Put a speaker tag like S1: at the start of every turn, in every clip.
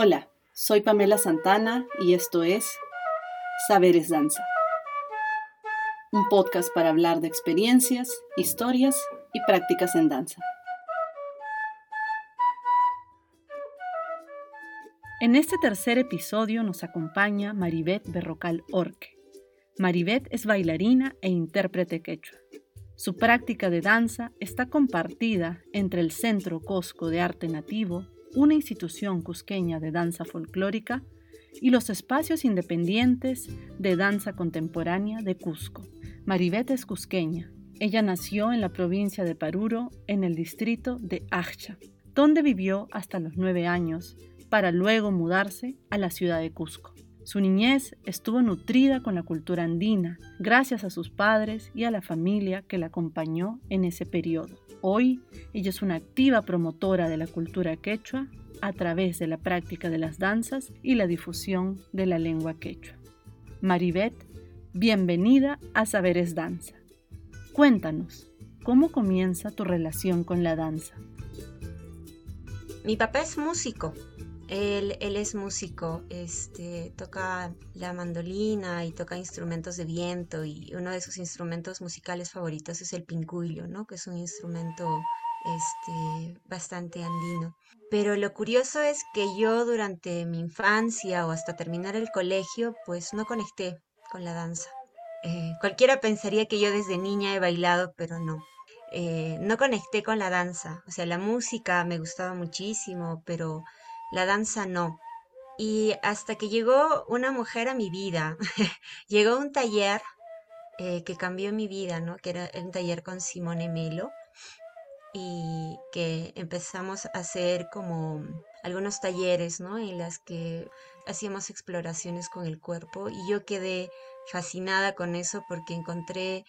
S1: Hola, soy Pamela Santana y esto es Saberes Danza, un podcast para hablar de experiencias, historias y prácticas en danza. En este tercer episodio nos acompaña Maribeth Berrocal Orque. Maribeth es bailarina e intérprete quechua. Su práctica de danza está compartida entre el Centro Cosco de Arte Nativo una institución cusqueña de danza folclórica, y los espacios independientes de danza contemporánea de Cusco. Maribeth es cusqueña. Ella nació en la provincia de Paruro, en el distrito de Ajcha, donde vivió hasta los nueve años, para luego mudarse a la ciudad de Cusco. Su niñez estuvo nutrida con la cultura andina, gracias a sus padres y a la familia que la acompañó en ese periodo. Hoy, ella es una activa promotora de la cultura quechua a través de la práctica de las danzas y la difusión de la lengua quechua. Maribeth, bienvenida a Saberes Danza. Cuéntanos, ¿cómo comienza tu relación con la danza?
S2: Mi papá es músico él, es músico, este, toca la mandolina y toca instrumentos de viento y uno de sus instrumentos musicales favoritos es el pincuillo, ¿no? que es un instrumento este, bastante andino. Pero lo curioso es que yo durante mi infancia o hasta terminar el colegio, pues no conecté con la danza. Eh, cualquiera pensaría que yo desde niña he bailado, pero no. Eh, no conecté con la danza. O sea, la música me gustaba muchísimo, pero la danza no. Y hasta que llegó una mujer a mi vida, llegó un taller eh, que cambió mi vida, ¿no? Que era un taller con Simone Melo y que empezamos a hacer como algunos talleres, ¿no? En las que hacíamos exploraciones con el cuerpo y yo quedé fascinada con eso porque encontré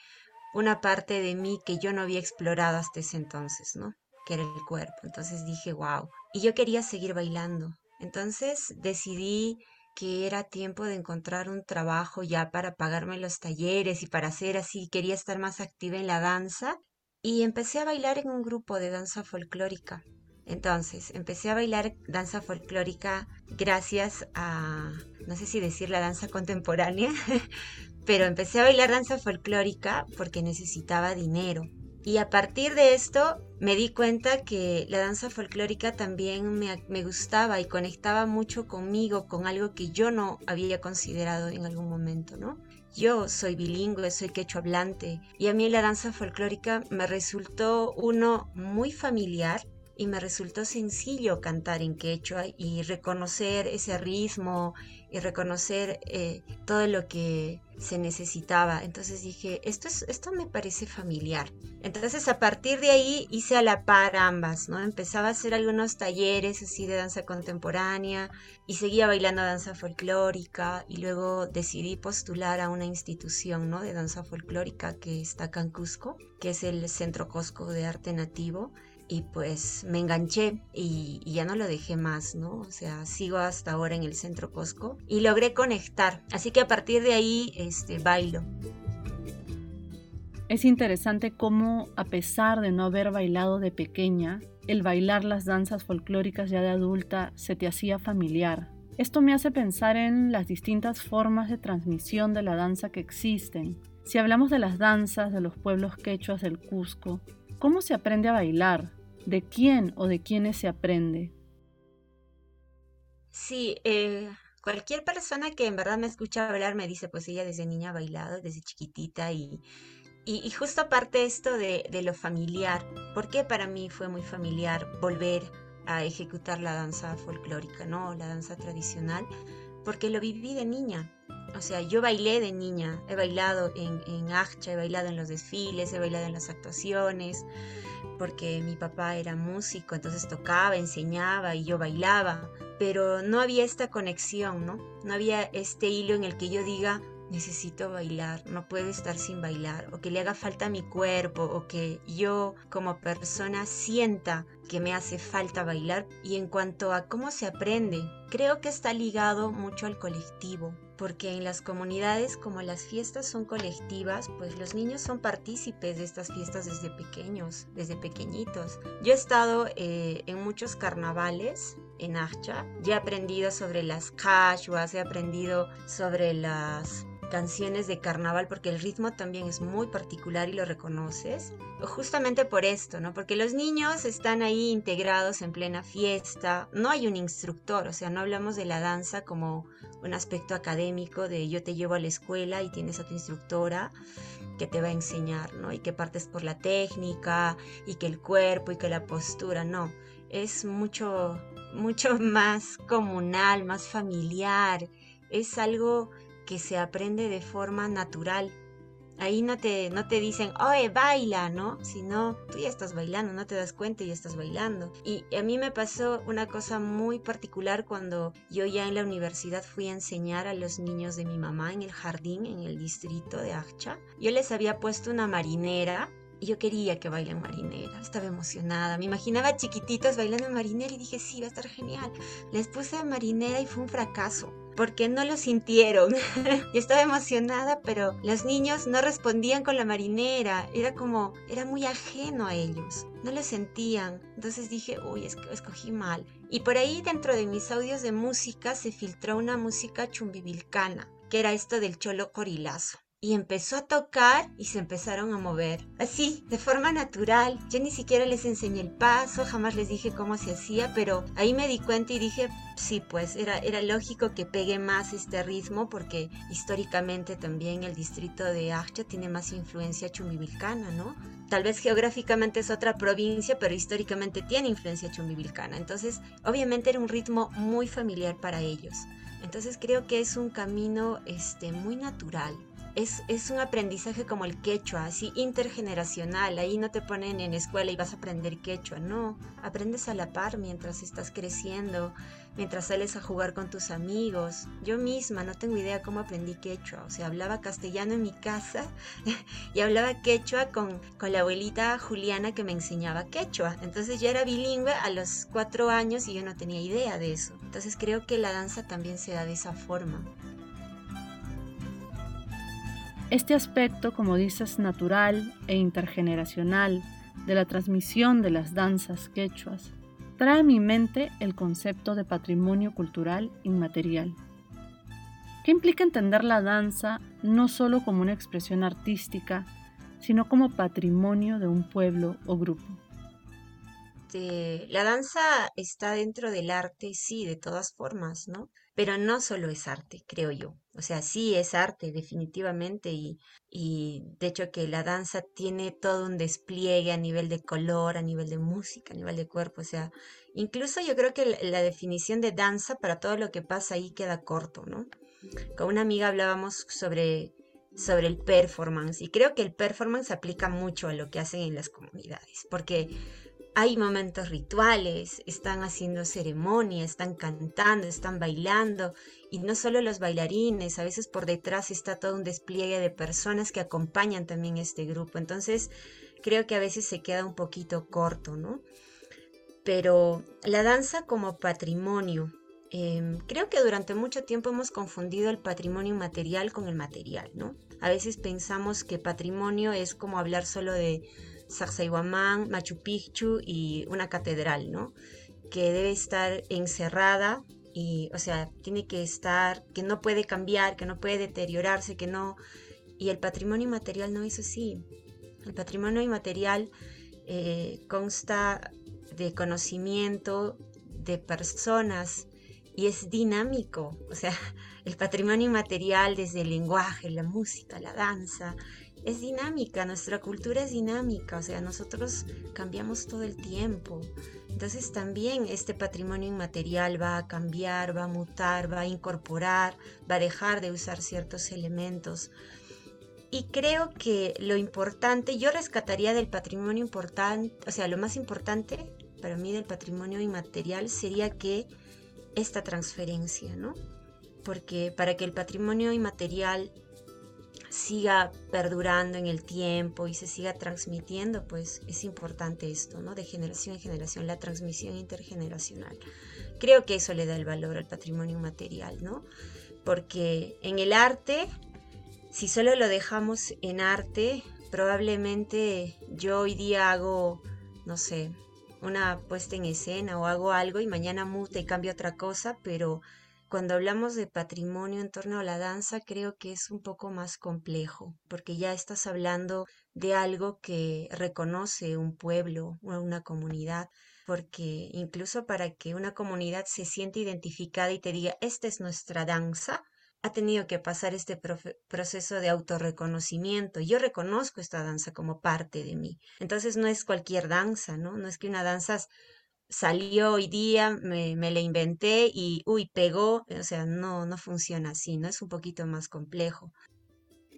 S2: una parte de mí que yo no había explorado hasta ese entonces, ¿no? Que era el cuerpo. Entonces dije, wow, y yo quería seguir bailando. Entonces decidí que era tiempo de encontrar un trabajo ya para pagarme los talleres y para hacer así, quería estar más activa en la danza y empecé a bailar en un grupo de danza folclórica. Entonces, empecé a bailar danza folclórica gracias a, no sé si decir la danza contemporánea, pero empecé a bailar danza folclórica porque necesitaba dinero. Y a partir de esto me di cuenta que la danza folclórica también me, gustaba y conectaba mucho conmigo, con algo que yo no había considerado en algún momento, ¿no? Yo soy bilingüe, soy quechua hablante y a mí la danza folclórica me resultó uno muy familiar y me resultó sencillo cantar en quechua y reconocer ese ritmo y reconocer eh, todo lo que se necesitaba. Entonces dije, esto, es, esto me parece familiar. Entonces a partir de ahí hice a la par ambas, ¿no? Empezaba a hacer algunos talleres así de danza contemporánea y seguía bailando danza folclórica y luego decidí postular a una institución, ¿no? De danza folclórica que está en Cusco, que es el Centro Cusco de Arte Nativo y pues me enganché y, ya no lo dejé más, ¿no? O sea, sigo hasta ahora en el centro Costco y logré conectar. Así que a partir de ahí, este, bailo.
S1: Es interesante cómo, a pesar de no haber bailado de pequeña, el bailar las danzas folclóricas ya de adulta se te hacía familiar. Esto me hace pensar en las distintas formas de transmisión de la danza que existen. Si hablamos de las danzas de los pueblos quechuas del Cusco, ¿cómo se aprende a bailar? De quién o de quiénes se aprende.
S2: Sí, eh, cualquier persona que en verdad me escucha hablar me dice, pues ella desde niña ha bailado, desde chiquitita y, y, justo aparte esto de, de, lo familiar, porque para mí fue muy familiar volver a ejecutar la danza folclórica, ¿no? La danza tradicional, porque lo viví de niña. O sea, yo bailé de niña, he bailado en, en he bailado en los desfiles, he bailado en las actuaciones, porque mi papá era músico, entonces tocaba, enseñaba y yo bailaba, pero no había esta conexión, ¿no? No había este hilo en el que yo diga, necesito bailar, no puedo estar sin bailar, o que le haga falta a mi cuerpo, o que yo como persona sienta que me hace falta bailar. Y en cuanto a cómo se aprende, creo que está ligado mucho al colectivo, porque en las comunidades como las fiestas son colectivas, pues los niños son partícipes de estas fiestas desde pequeños, desde pequeñitos. Yo he estado eh, en muchos carnavales en Acha. He aprendido sobre las kashuas, he aprendido sobre las canciones de carnaval porque el ritmo también es muy particular y lo reconoces. Justamente por esto, ¿no? Porque los niños están ahí integrados en plena fiesta, no hay un instructor, o sea, no hablamos de la danza como un aspecto académico de yo te llevo a la escuela y tienes a tu instructora que te va a enseñar, ¿no? Y que partes por la técnica y que el cuerpo y que la postura, no, es mucho mucho más comunal, más familiar, es algo que se aprende de forma natural. Ahí no te, no te dicen, oye, baila, ¿no? Sino tú ya estás bailando, no te das cuenta y estás bailando. Y a mí me pasó una cosa muy particular cuando yo ya en la universidad fui a enseñar a los niños de mi mamá en el jardín, en el distrito de Acha. Yo les había puesto una marinera y yo quería que bailen marinera, estaba emocionada. Me imaginaba chiquititos bailando marinera y dije, sí, va a estar genial. Les puse marinera y fue un fracaso porque no lo sintieron. Yo estaba emocionada, pero los niños no respondían con la marinera. Era como, era muy ajeno a ellos. No lo sentían. Entonces dije, uy, escogí mal. Y por ahí dentro de mis audios de música se filtró una música chumbivilcana, que era esto del cholo corilazo y empezó a tocar y se empezaron a mover. Así, de forma natural. Yo ni siquiera les enseñé el paso, jamás les dije cómo se hacía, pero ahí me di cuenta y dije, sí, pues era, era lógico que pegue más este ritmo porque históricamente también el distrito de Acha tiene más influencia chumbivilcana, ¿no? Tal vez geográficamente es otra provincia, pero históricamente tiene influencia chumbivilcana. Entonces, obviamente era un ritmo muy familiar para ellos. Entonces creo que es un camino este, muy natural es, un aprendizaje como el quechua, así intergeneracional. Ahí no te ponen en escuela y vas a aprender quechua, no. Aprendes a la par mientras estás creciendo, mientras sales a jugar con tus amigos. Yo misma no tengo idea cómo aprendí quechua. O sea, hablaba castellano en mi casa y hablaba quechua con, con la abuelita Juliana que me enseñaba quechua. Entonces ya era bilingüe a los cuatro años y yo no tenía idea de eso. Entonces creo que la danza también se da de esa forma.
S1: Este aspecto, como dices, natural e intergeneracional de la transmisión de las danzas quechuas, trae a mi mente el concepto de patrimonio cultural inmaterial. ¿Qué implica entender la danza no solo como una expresión artística, sino como patrimonio de un pueblo o grupo?
S2: la danza está dentro del arte, sí, de todas formas, ¿no? Pero no solo es arte, creo yo. O sea, sí es arte, definitivamente, y, y de hecho que la danza tiene todo un despliegue a nivel de color, a nivel de música, a nivel de cuerpo. O sea, incluso yo creo que la, definición de danza para todo lo que pasa ahí queda corto, ¿no? Con una amiga hablábamos sobre sobre el performance y creo que el performance aplica mucho a lo que hacen en las comunidades porque hay momentos rituales, están haciendo ceremonia, están cantando, están bailando y no solo los bailarines, a veces por detrás está todo un despliegue de personas que acompañan también este grupo. Entonces creo que a veces se queda un poquito corto, ¿no? Pero la danza como patrimonio, em, creo que durante mucho tiempo hemos confundido el patrimonio material con el material, ¿no? A veces pensamos que patrimonio es como hablar solo de Sacsayhuamán, Machu Picchu y una catedral, ¿no? Que debe estar encerrada y, o sea, tiene que estar, que no puede cambiar, que no puede deteriorarse, que no... Y el patrimonio inmaterial no es así. El patrimonio inmaterial eh, consta de conocimiento de personas y es dinámico. O sea, el patrimonio inmaterial desde el lenguaje, la música, la danza, es dinámica, nuestra cultura es dinámica, o sea, nosotros cambiamos todo el tiempo. Entonces también este patrimonio inmaterial va a cambiar, va a mutar, va a incorporar, va a dejar de usar ciertos elementos. Y creo que lo importante, yo rescataría del patrimonio importante, o sea, lo más importante para mí del patrimonio inmaterial sería que esta transferencia, ¿no? Porque para que el patrimonio inmaterial siga perdurando en el tiempo y se siga transmitiendo, pues es importante esto, ¿no? De generación en generación, la transmisión intergeneracional. Creo que eso le da el valor al patrimonio material, ¿no? Porque en el arte, si solo lo dejamos en arte, probablemente yo hoy día hago, no sé, una puesta en escena o hago algo y mañana muta y cambio otra cosa, pero cuando hablamos de patrimonio en torno a la danza, creo que es un poco más complejo, porque ya estás hablando de algo que reconoce un pueblo o una comunidad, porque incluso para que una comunidad se siente identificada y te diga, esta es nuestra danza, ha tenido que pasar este proceso de autorreconocimiento. Yo reconozco esta danza como parte de mí. Entonces no es cualquier danza, ¿no? No es que una danza salió hoy día, me, me la inventé y, uy, pegó. O sea, no, no funciona así, ¿no? Es un poquito más complejo.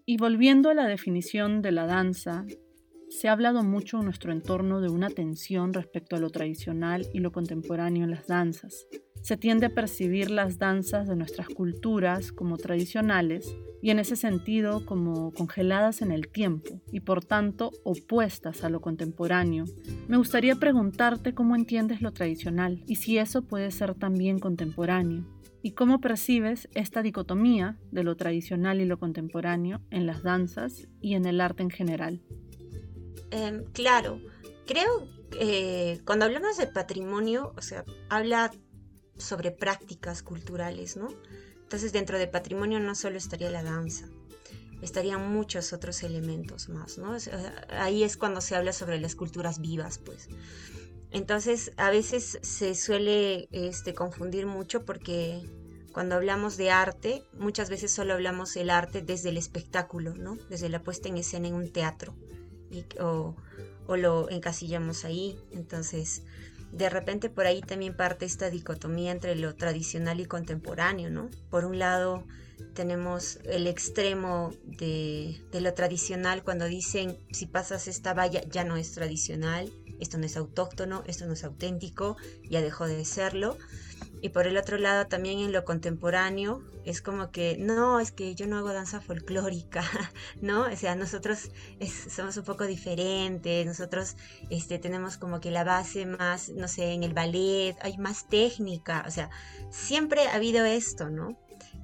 S1: Y volviendo a la definición de la danza, se ha hablado mucho en nuestro entorno de una tensión respecto a lo tradicional y lo contemporáneo en las danzas. Se tiende a percibir las danzas de nuestras culturas como tradicionales y en ese sentido como congeladas en el tiempo y por tanto opuestas a lo contemporáneo. Me gustaría preguntarte cómo entiendes lo tradicional y si eso puede ser también contemporáneo y cómo percibes esta dicotomía de lo tradicional y lo contemporáneo en las danzas y en el arte en general.
S2: Em, claro, creo que eh, cuando hablamos de patrimonio, o sea, habla sobre prácticas culturales, ¿no? Entonces dentro de patrimonio no solo estaría la danza, estarían muchos otros elementos más, ¿no? ahí es cuando se habla sobre las culturas vivas, pues. Entonces a veces se suele este, confundir mucho porque cuando hablamos de arte, muchas veces solo hablamos del arte desde el espectáculo, ¿no? Desde la puesta en escena en un teatro. o, o lo encasillamos ahí. Entonces, de repente por ahí también parte esta dicotomía entre lo tradicional y contemporáneo, ¿no? Por un lado tenemos el extremo de, lo tradicional cuando dicen si pasas esta valla ya no es tradicional, esto no es autóctono, esto no es auténtico, ya dejó de serlo. Y por el otro lado también en lo contemporáneo es como que, no, es que yo no hago danza folclórica, ¿no? O sea, nosotros somos un poco diferentes, nosotros este, tenemos como que la base más, no sé, en el ballet, hay más técnica, o sea, siempre ha habido esto, ¿no?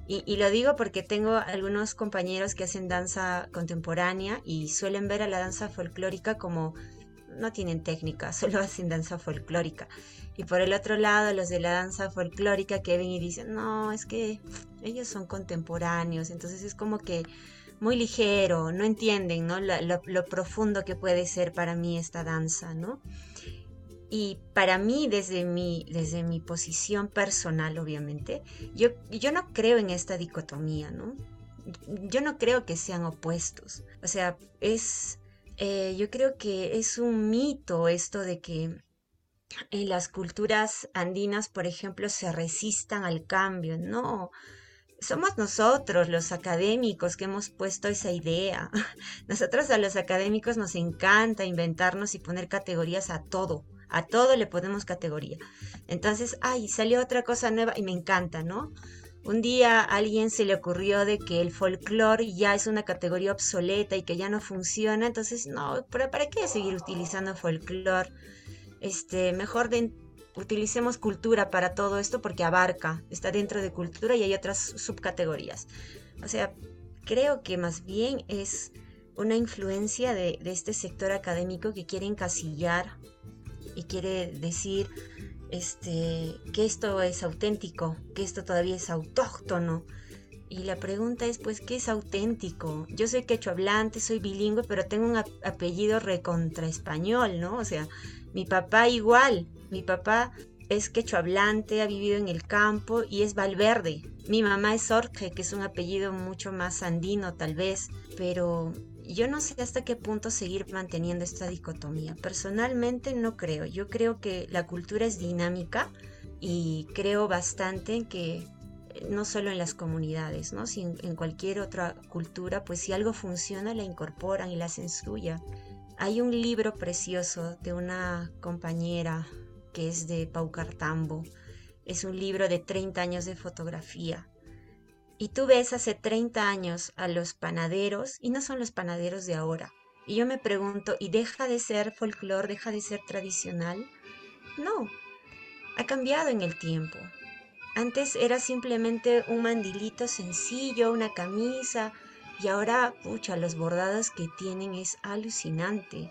S2: Y, y, lo digo porque tengo algunos compañeros que hacen danza contemporánea y suelen ver a la danza folclórica como no tienen técnica, solo hacen danza folclórica. Y por el otro lado, los de la danza folclórica que ven y dicen, no, es que ellos son contemporáneos, entonces es como que muy ligero, no entienden ¿no? Lo, profundo que puede ser para mí esta danza, ¿no? Y para mí, desde mi, desde mi posición personal, obviamente, yo, yo no creo en esta dicotomía, ¿no? Yo no creo que sean opuestos. O sea, es, eh, yo creo que es un mito esto de que en las culturas andinas, por ejemplo, se resistan al cambio. No, somos nosotros los académicos que hemos puesto esa idea. Nosotros a los académicos nos encanta inventarnos y poner categorías a todo. A todo le ponemos categoría. Entonces, ay, salió otra cosa nueva y me encanta, ¿no? Un día a alguien se le ocurrió de que el folclore ya es una categoría obsoleta y que ya no funciona, entonces no, ¿para, para qué seguir utilizando folclore? Este, mejor utilicemos cultura para todo esto porque abarca, está dentro de cultura y hay otras subcategorías. O sea, creo que más bien es una influencia de, de este sector académico que quiere encasillar y quiere decir, este, que esto es auténtico, que esto todavía es autóctono. Y la pregunta es, pues, ¿qué es auténtico? Yo soy quechua hablante, soy bilingüe, pero tengo un apellido recontra español, ¿no? O sea, mi papá igual, mi papá es quechua hablante, ha vivido en el campo y es Valverde. Mi mamá es Orge, que es un apellido mucho más andino tal vez, pero yo no sé hasta qué punto seguir manteniendo esta dicotomía. Personalmente no creo. Yo creo que la cultura es dinámica y creo bastante en que eh, no solo en las comunidades, ¿no? sino en cualquier otra cultura, pues si algo funciona la incorporan y la hacen suya. Hay un libro precioso de una compañera que es de Pau Cartambo. Es un libro de 30 años de fotografía y tú ves hace 30 años a los panaderos y no son los panaderos de ahora. Y yo me pregunto, ¿y deja de ser folclore, deja de ser tradicional? No, ha cambiado en el tiempo. Antes era simplemente un mandilito sencillo, una camisa, y ahora, pucha, los bordados que tienen es alucinante.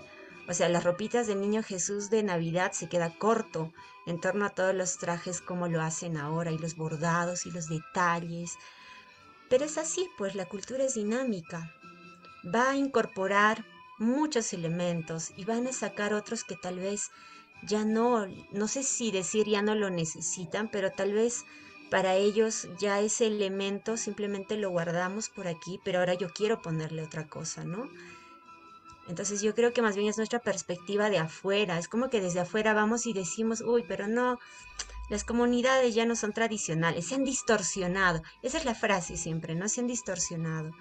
S2: O sea, las ropitas del niño Jesús de Navidad se queda corto en torno a todos los trajes como lo hacen ahora y los bordados y los detalles. Pero es así, pues la cultura es dinámica. Va a incorporar muchos elementos y van a sacar otros que tal vez ya no, no sé si decir ya no lo necesitan, pero tal vez para ellos ya ese elemento simplemente lo guardamos por aquí, pero ahora yo quiero ponerle otra cosa, ¿no? Entonces yo creo que más bien es nuestra perspectiva de afuera, es como que desde afuera vamos y decimos, uy, pero no, las comunidades ya no son tradicionales, se han distorsionado, esa es la frase siempre, ¿no? Se han distorsionado.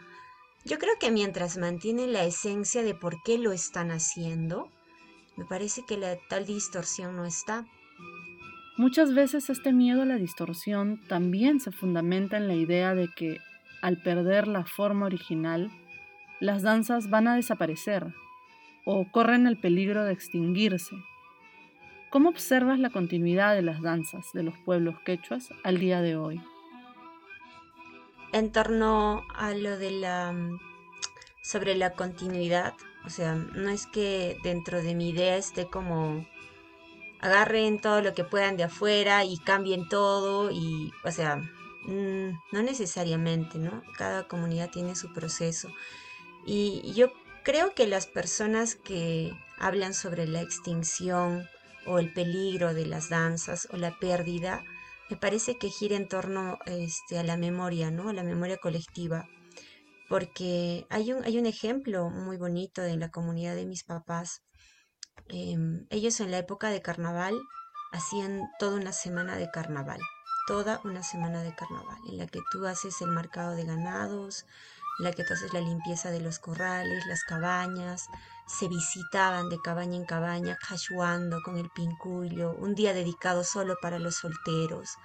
S2: Yo creo que mientras mantienen la esencia de por qué lo están haciendo, me parece que la tal distorsión no está.
S1: Muchas veces este miedo a la distorsión también se fundamenta en la idea de que, al perder la forma original, las danzas van a desaparecer o corren el peligro de extinguirse. ¿Cómo observas la continuidad de las danzas de los pueblos quechuas al día de hoy?
S2: En torno a lo de la sobre la continuidad, o sea, no es que dentro de mi idea esté como agarren todo lo que puedan de afuera y cambien todo y, o sea, mm, no necesariamente, ¿no? Cada comunidad tiene su proceso. Y yo creo que las personas que hablan sobre la extinción o el peligro de las danzas o la pérdida, me parece que gira en torno este, a la memoria, ¿no? A la memoria colectiva. Porque hay un, hay un ejemplo muy bonito de la comunidad de mis papás Em, ellos en la época de carnaval hacían toda una semana de carnaval, toda una semana de carnaval, en la que tú haces el marcado de ganados, en la que tú haces la limpieza de los corrales, las cabañas, se visitaban de cabaña en cabaña, cachuando con el pincullo, un día dedicado solo para los solteros.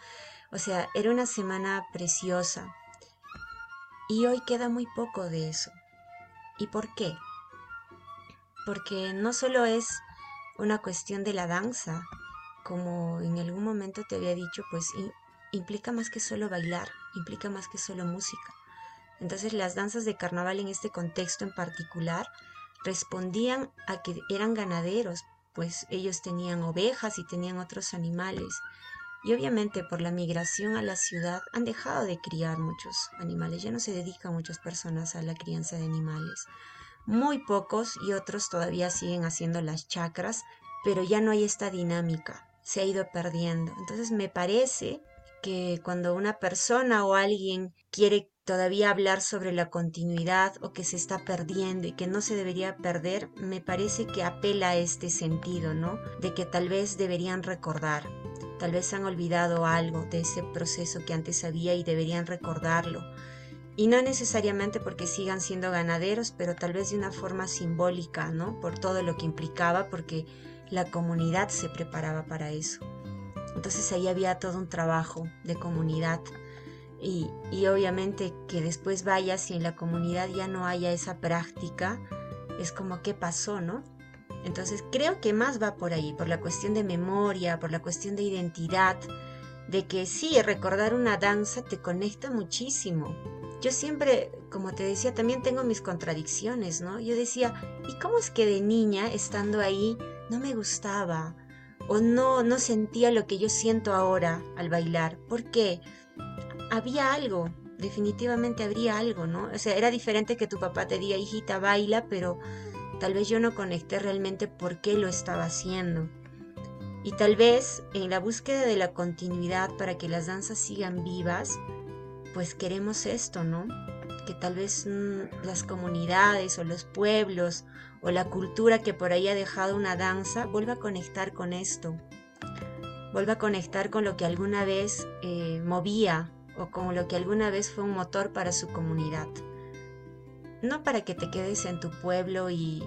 S2: O sea, era una semana preciosa. Y hoy queda muy poco de eso. ¿Y por qué? Porque no solo es una cuestión de la danza, como en algún momento te había dicho, pues implica más que solo bailar, implica más que solo música. Entonces las danzas de carnaval en este contexto en particular respondían a que eran ganaderos, pues ellos tenían ovejas y tenían otros animales. Y obviamente por la migración a la ciudad han dejado de criar muchos animales, ya no se dedican muchas personas a la crianza de animales. Muy pocos y otros todavía siguen haciendo las chacras, pero ya no hay esta dinámica, se ha ido perdiendo. Entonces me parece que cuando una persona o alguien quiere todavía hablar sobre la continuidad o que se está perdiendo y que no se debería perder, me parece que apela a este sentido, ¿no? De que tal vez deberían recordar, tal vez han olvidado algo de ese proceso que antes había y deberían recordarlo. Y no necesariamente porque sigan siendo ganaderos, pero tal vez de una forma simbólica, ¿no? Por todo lo que implicaba, porque la comunidad se preparaba para eso. Entonces ahí había todo un trabajo de comunidad. Y, y obviamente que después vayas y en la comunidad ya no haya esa práctica, es como qué pasó, ¿no? Entonces creo que más va por ahí, por la cuestión de memoria, por la cuestión de identidad, de que sí, recordar una danza te conecta muchísimo, yo siempre, como te decía, también tengo mis contradicciones, ¿no? Yo decía, ¿y cómo es que de niña, estando ahí, no me gustaba? O no, no sentía lo que yo siento ahora al bailar. ¿Por qué? Había algo, definitivamente habría algo, ¿no? O sea, era diferente que tu papá te diga, hijita, baila, pero tal vez yo no conecté realmente por qué lo estaba haciendo. Y tal vez en la búsqueda de la continuidad para que las danzas sigan vivas, pues queremos esto, ¿no? Que tal vez mm, las comunidades o los pueblos o la cultura que por ahí ha dejado una danza vuelva a conectar con esto, vuelva a conectar con lo que alguna vez eh, movía o con lo que alguna vez fue un motor para su comunidad. No para que te quedes en tu pueblo y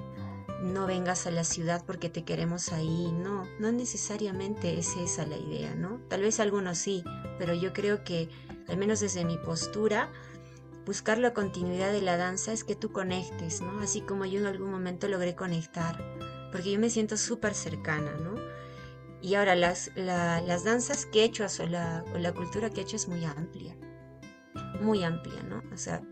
S2: no vengas a la ciudad porque te queremos ahí, no, no necesariamente es esa la idea, ¿no? Tal vez algunos sí, pero yo creo que al menos desde mi postura, buscar la continuidad de la danza es que tú conectes, ¿no? Así como yo en algún momento logré conectar, porque yo me siento súper cercana, ¿no? Y ahora las, las danzas quechuas o la, o la cultura quechua es muy amplia, muy amplia, ¿no? O sea,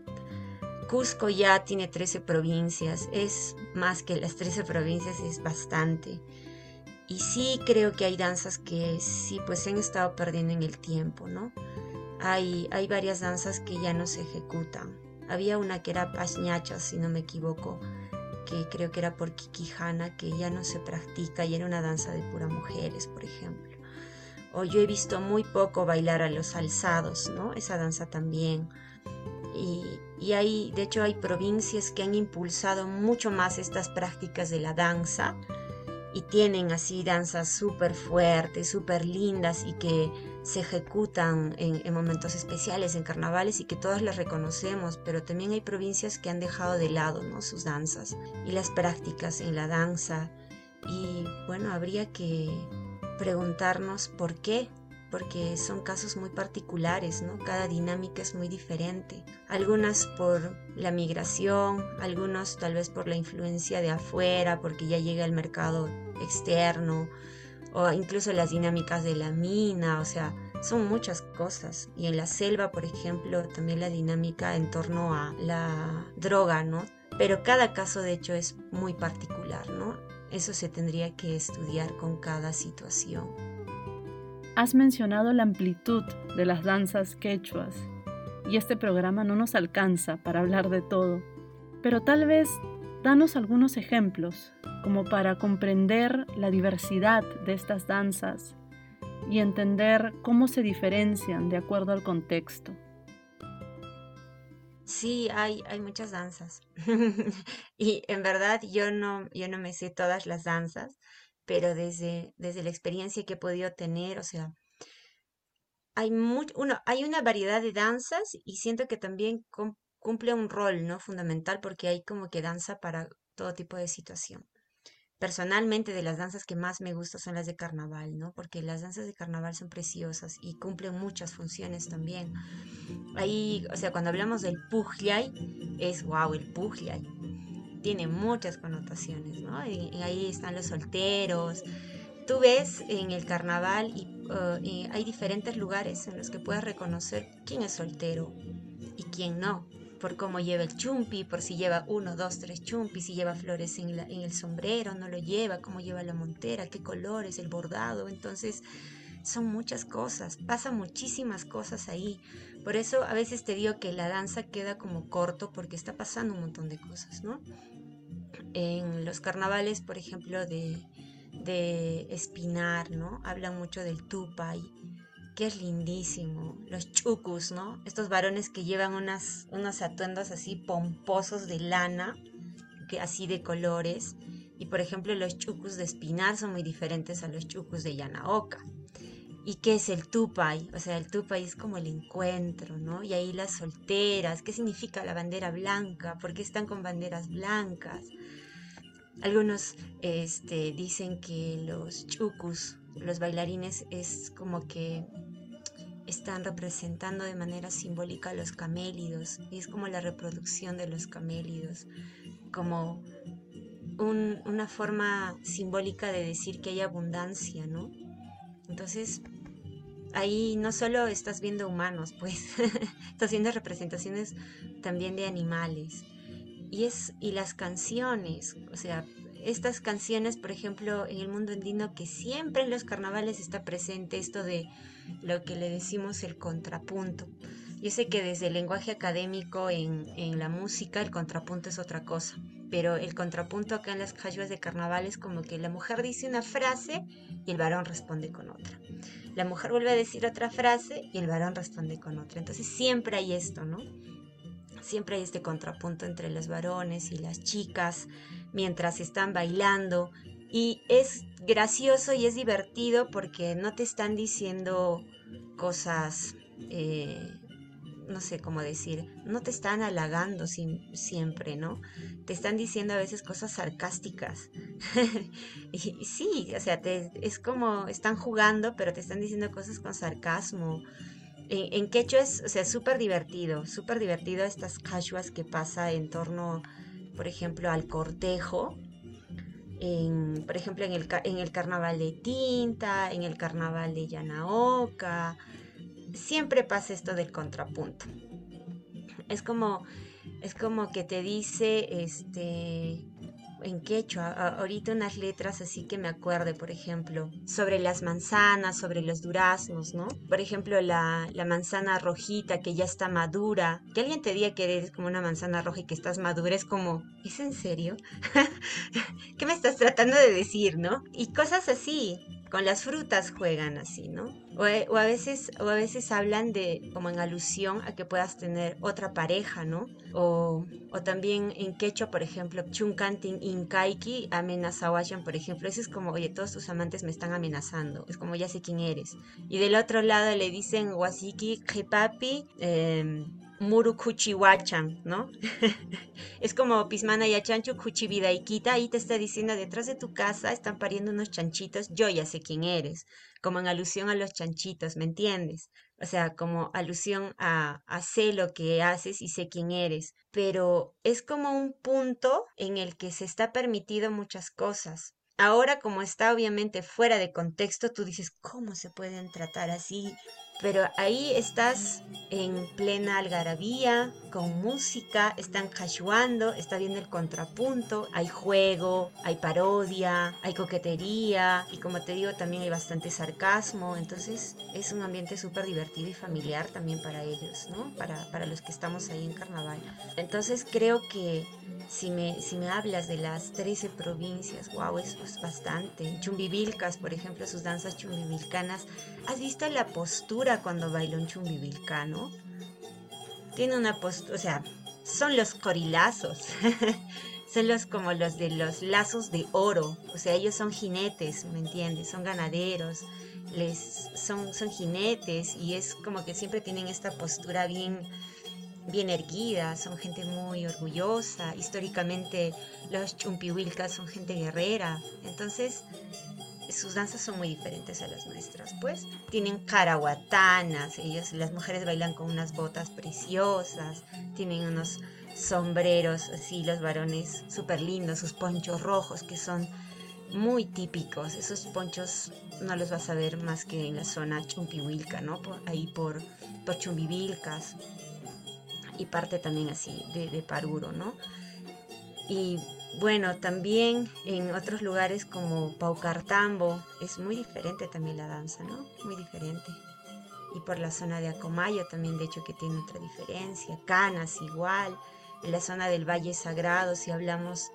S2: Cusco ya tiene 13 provincias, es más que las 13 provincias, es bastante. Y sí creo que hay danzas que sí, pues se han estado perdiendo en el tiempo, ¿no? Hay, varias danzas que ya no se ejecutan. Había una que era Pañacha, si no me equivoco, que creo que era por Kikijana, que ya no se practica y era una danza de pura mujeres, por ejemplo. O yo he visto muy poco bailar a los alzados, ¿no? Esa danza también. Y, y hay, de hecho, hay provincias que han impulsado mucho más estas prácticas de la danza y tienen así danzas súper fuertes, súper lindas y que se ejecutan en, momentos especiales, en carnavales y que todas las reconocemos, pero también hay provincias que han dejado de lado ¿no? sus danzas y las prácticas en la danza. Y bueno, habría que preguntarnos por qué, porque son casos muy particulares, ¿no? Cada dinámica es muy diferente. Algunas por la migración, algunos tal vez por la influencia de afuera, porque ya llega el mercado externo, o incluso las dinámicas de la mina, o sea, son muchas cosas. Y en la selva, por ejemplo, también la dinámica en torno a la droga, ¿no? Pero cada caso, de hecho, es muy particular, ¿no? Eso se tendría que estudiar con cada situación.
S1: Has mencionado la amplitud de las danzas quechuas y este programa no nos alcanza para hablar de todo, pero tal vez danos algunos ejemplos como para comprender la diversidad de estas danzas y entender cómo se diferencian de acuerdo al contexto.
S2: Sí, hay, hay muchas danzas. y en verdad yo no, yo no me sé todas las danzas, pero desde, desde la experiencia que he podido tener, o sea, hay, uno, hay una variedad de danzas y siento que también cumple un rol ¿no? fundamental porque hay como que danza para todo tipo de situación personalmente de las danzas que más me gustan son las de carnaval, ¿no? Porque las danzas de carnaval son preciosas y cumplen muchas funciones también. Ahí, o sea, cuando hablamos del pujliay, es wow, el pujliay. Tiene muchas connotaciones, ¿no? Y, ahí están los solteros. Tú ves en el carnaval uh, y hay diferentes lugares en los que puedes reconocer quién es soltero y quién no por cómo lleva el chumpi, por si lleva uno, dos, tres chumpis, si lleva flores en, en el sombrero, no lo lleva, cómo lleva la montera, qué colores, el bordado. Entonces, son muchas cosas, pasan muchísimas cosas ahí. Por eso a veces te digo que la danza queda como corto porque está pasando un montón de cosas, ¿no? En los carnavales, por ejemplo, de, de Espinar, ¿no? Hablan mucho del tupai que es lindísimo. Los chucus, ¿no? Estos varones que llevan unas, unos atuendos así pomposos de lana, que, así de colores. Y por ejemplo, los chucus de espinar son muy diferentes a los chucus de Yanaoka. ¿Y qué es el tupai? O sea, el tupai es como el encuentro, ¿no? Y ahí las solteras, ¿qué significa la bandera blanca? ¿Por qué están con banderas blancas? Algunos este, dicen que los chucus los bailarines es como que están representando de manera simbólica los camélidos y es como la reproducción de los camélidos, como una forma simbólica de decir que hay abundancia, ¿no? Entonces, ahí no solo estás viendo humanos, pues, estás viendo representaciones también de animales. Y, es, y las canciones, o sea, estas canciones, por ejemplo, en el mundo andino, que siempre en los carnavales está presente esto de lo que le decimos el contrapunto. Yo sé que desde el lenguaje académico en, la música el contrapunto es otra cosa, pero el contrapunto acá en las calles de carnaval es como que la mujer dice una frase y el varón responde con otra. La mujer vuelve a decir otra frase y el varón responde con otra. Entonces siempre hay esto, ¿no? Siempre hay este contrapunto entre los varones y las chicas mientras están bailando. Y es gracioso y es divertido porque no te están diciendo cosas, eh, no sé cómo decir, no te están halagando siempre, ¿no? Te están diciendo a veces cosas sarcásticas. y, sí, o sea, es como están jugando, pero te están diciendo cosas con sarcasmo. En, en quechua es, o sea, súper divertido, súper divertido estas cashuas que pasa en torno por ejemplo, al cortejo, en, por ejemplo, en el, en el carnaval de Tinta, en el carnaval de Yanaoka, siempre pasa esto del contrapunto. Es como Es como que te dice, este, en quechua, ahorita unas letras así que me acuerde, por ejemplo, sobre las manzanas, sobre los duraznos, ¿no? Por ejemplo, la, la, manzana rojita que ya está madura, que alguien te diga que eres como una manzana roja y que estás madura, es como, ¿es en serio? ¿Qué me estás tratando de decir, no? Y cosas así con las frutas juegan así, ¿no? Eh, o, a veces, o a veces hablan de, como en alusión a que puedas tener otra pareja, ¿no? O, o también en quechua, por ejemplo, chunkantin inkaiki amenazawayan, por ejemplo, eso es como, oye, todos tus amantes me están amenazando, es como ya sé quién eres. Y del otro lado le dicen wasiki jepapi, eh, Muru Kuchiwachan, ¿no? es como Pismana y Achanchu Kuchividaikita, ahí te está diciendo, detrás de tu casa están pariendo unos chanchitos, yo ya sé quién eres, como en alusión a los chanchitos, ¿me entiendes? O sea, como alusión a, a sé lo que haces y sé quién eres, pero es como un punto en el que se está permitido muchas cosas. Ahora como está obviamente fuera de contexto, tú dices, ¿cómo se pueden tratar así pero ahí estás en plena algarabía, con música, están cashuando, está viendo el contrapunto, hay juego, hay parodia, hay coquetería y como te digo también hay bastante sarcasmo, entonces es un ambiente súper divertido y familiar también para ellos, ¿no? Para, para los que estamos ahí en carnaval. Entonces creo que si me, si me hablas de las 13 provincias, wow, eso es bastante. Chumbivilcas, por ejemplo, sus danzas chumbivilcanas. ¿Has visto la postura cuando baila un chumbivilcano? Tiene una postura, o sea, son los corilazos. son los como los de los lazos de oro. O sea, ellos son jinetes, ¿me entiendes? Son ganaderos. Les, son, son jinetes y es como que siempre tienen esta postura bien bien erguidas, son gente muy orgullosa. Históricamente los chumpihuilcas son gente guerrera. Entonces, sus danzas son muy diferentes a las nuestras, pues. Tienen caraguatanas, ellos, las mujeres bailan con unas botas preciosas, tienen unos sombreros, así los varones súper lindos, sus ponchos rojos que son muy típicos. Esos ponchos no los vas a ver más que en la zona chumpihuilca, ¿no? ahí por, por chumbivilcas y parte también así de, Paruro, ¿no? Y bueno, también en otros lugares como Paucartambo es muy diferente también la danza, ¿no? Muy diferente. Y por la zona de Acomayo también, de hecho, que tiene otra diferencia. Canas igual. En la zona del Valle Sagrado, si hablamos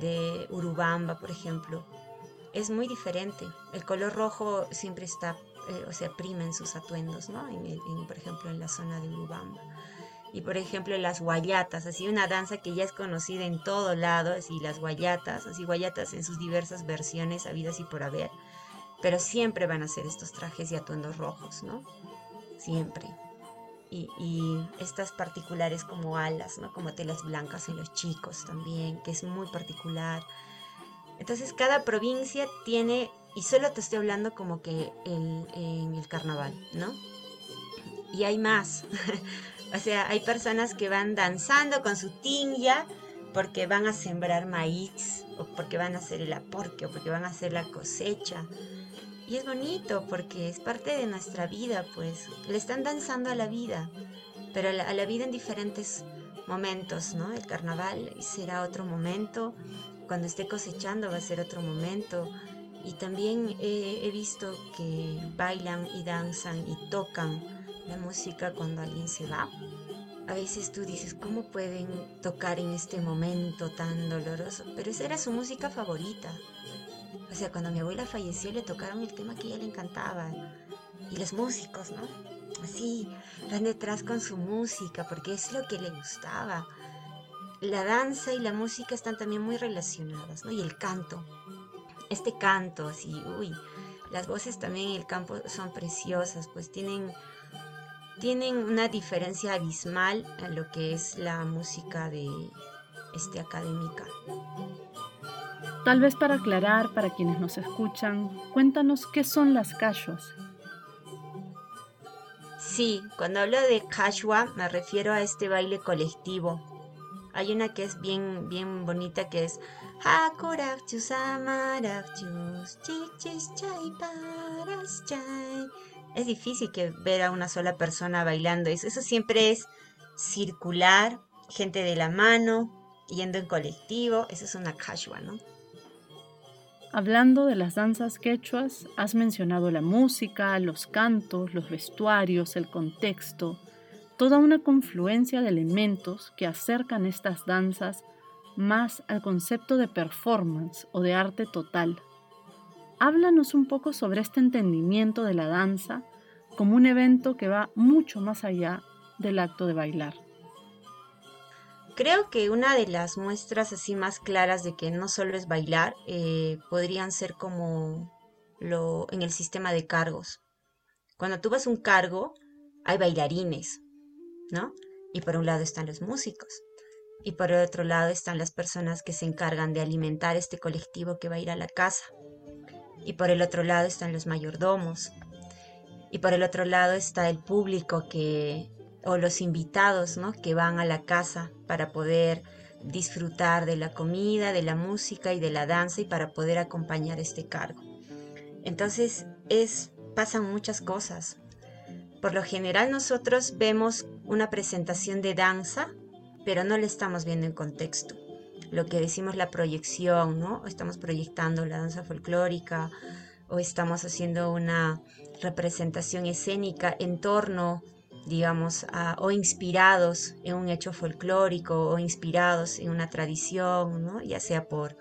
S2: de Urubamba, por ejemplo, es muy diferente. El color rojo siempre está, eh, o sea, prima en sus atuendos, ¿no? por ejemplo, en la zona de Urubamba y por ejemplo las guayatas, así una danza que ya es conocida en todo lado, así las guayatas, así guayatas en sus diversas versiones habidas y por haber, pero siempre van a ser estos trajes y atuendos rojos, ¿no? Siempre. Y, y, estas particulares como alas, ¿no? Como telas blancas en los chicos también, que es muy particular. Entonces cada provincia tiene, y solo te estoy hablando como que el, en el carnaval, ¿no? Y hay más. O sea, hay personas que van danzando con su tinja porque van a sembrar maíz, o porque van a hacer el aporque, o porque van a hacer la cosecha. Y es bonito porque es parte de nuestra vida, pues le están danzando a la vida, pero a la, vida en diferentes momentos, ¿no? El carnaval será otro momento, cuando esté cosechando va a ser otro momento. Y también he visto que bailan y danzan y tocan la música cuando alguien se va. A veces tú dices, ¿cómo pueden tocar en este momento tan doloroso? Pero esa era su música favorita. O sea, cuando mi abuela falleció le tocaron el tema que ella le encantaba. Y los músicos, ¿no? Así, van detrás con su música porque es lo que le gustaba. La danza y la música están también muy relacionadas, ¿no? Y el canto. Este canto, así, uy, las voces también en el campo son preciosas, pues tienen tienen una diferencia abismal en lo que es la música de este académica.
S1: Tal vez para aclarar para quienes nos escuchan, cuéntanos qué son las cachos.
S2: Sí, cuando hablo de cachua me refiero a este baile colectivo. Hay una que es bien, bien bonita que es es difícil que ver a una sola persona bailando. Eso, eso siempre es circular, gente de la mano, yendo en colectivo, eso es una cashua, ¿no?
S1: Hablando de las danzas quechuas, has mencionado la música, los cantos, los vestuarios, el contexto, toda una confluencia de elementos que acercan estas danzas más al concepto de performance o de arte total. Háblanos un poco sobre este entendimiento de la danza como un evento que va mucho más allá del acto de bailar.
S2: Creo que una de las muestras así más claras de que no solo es bailar eh, podrían ser como lo en el sistema de cargos. Cuando tú vas a un cargo, hay bailarines, ¿no? Y por un lado están los músicos. Y por el otro lado están las personas que se encargan de alimentar este colectivo que va a ir a la casa. Y por el otro lado están los mayordomos. Y por el otro lado está el público que o los invitados ¿no? que van a la casa para poder disfrutar de la comida, de la música y de la danza y para poder acompañar este cargo. Entonces es, pasan muchas cosas. Por lo general nosotros vemos una presentación de danza, pero no la estamos viendo en contexto. Lo que decimos la proyección, ¿no? Estamos proyectando la danza folclórica o estamos haciendo una representación escénica en torno digamos, o inspirados en un hecho folclórico o inspirados en una tradición, ¿no? ya sea por,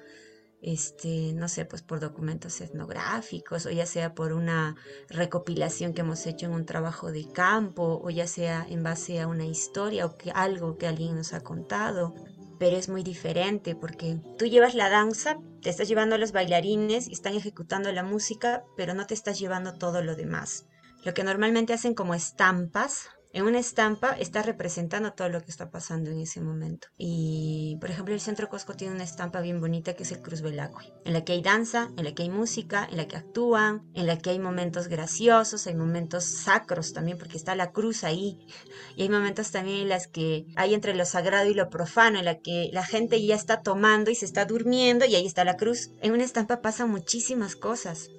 S2: este, no sé, pues por documentos etnográficos o ya sea por una recopilación que hemos hecho en un trabajo de campo o ya sea en base a una historia o que algo que alguien nos ha contado. Pero es muy diferente porque tú llevas la danza, te estás llevando a los bailarines y están ejecutando la música, pero no te estás llevando todo lo demás. Lo que normalmente hacen como estampas en una estampa está representando todo lo que está pasando en ese momento. Y, por ejemplo, el Centro Cosco tiene una estampa bien bonita que es el Cruz Belacqui, en la que hay danza, en la que hay música, en la que actúan, en la que hay momentos graciosos, hay momentos sacros también, porque está la cruz ahí. Y hay momentos también en las que hay entre lo sagrado y lo profano, en la que la gente ya está tomando y se está durmiendo y ahí está la cruz. En una estampa pasan muchísimas cosas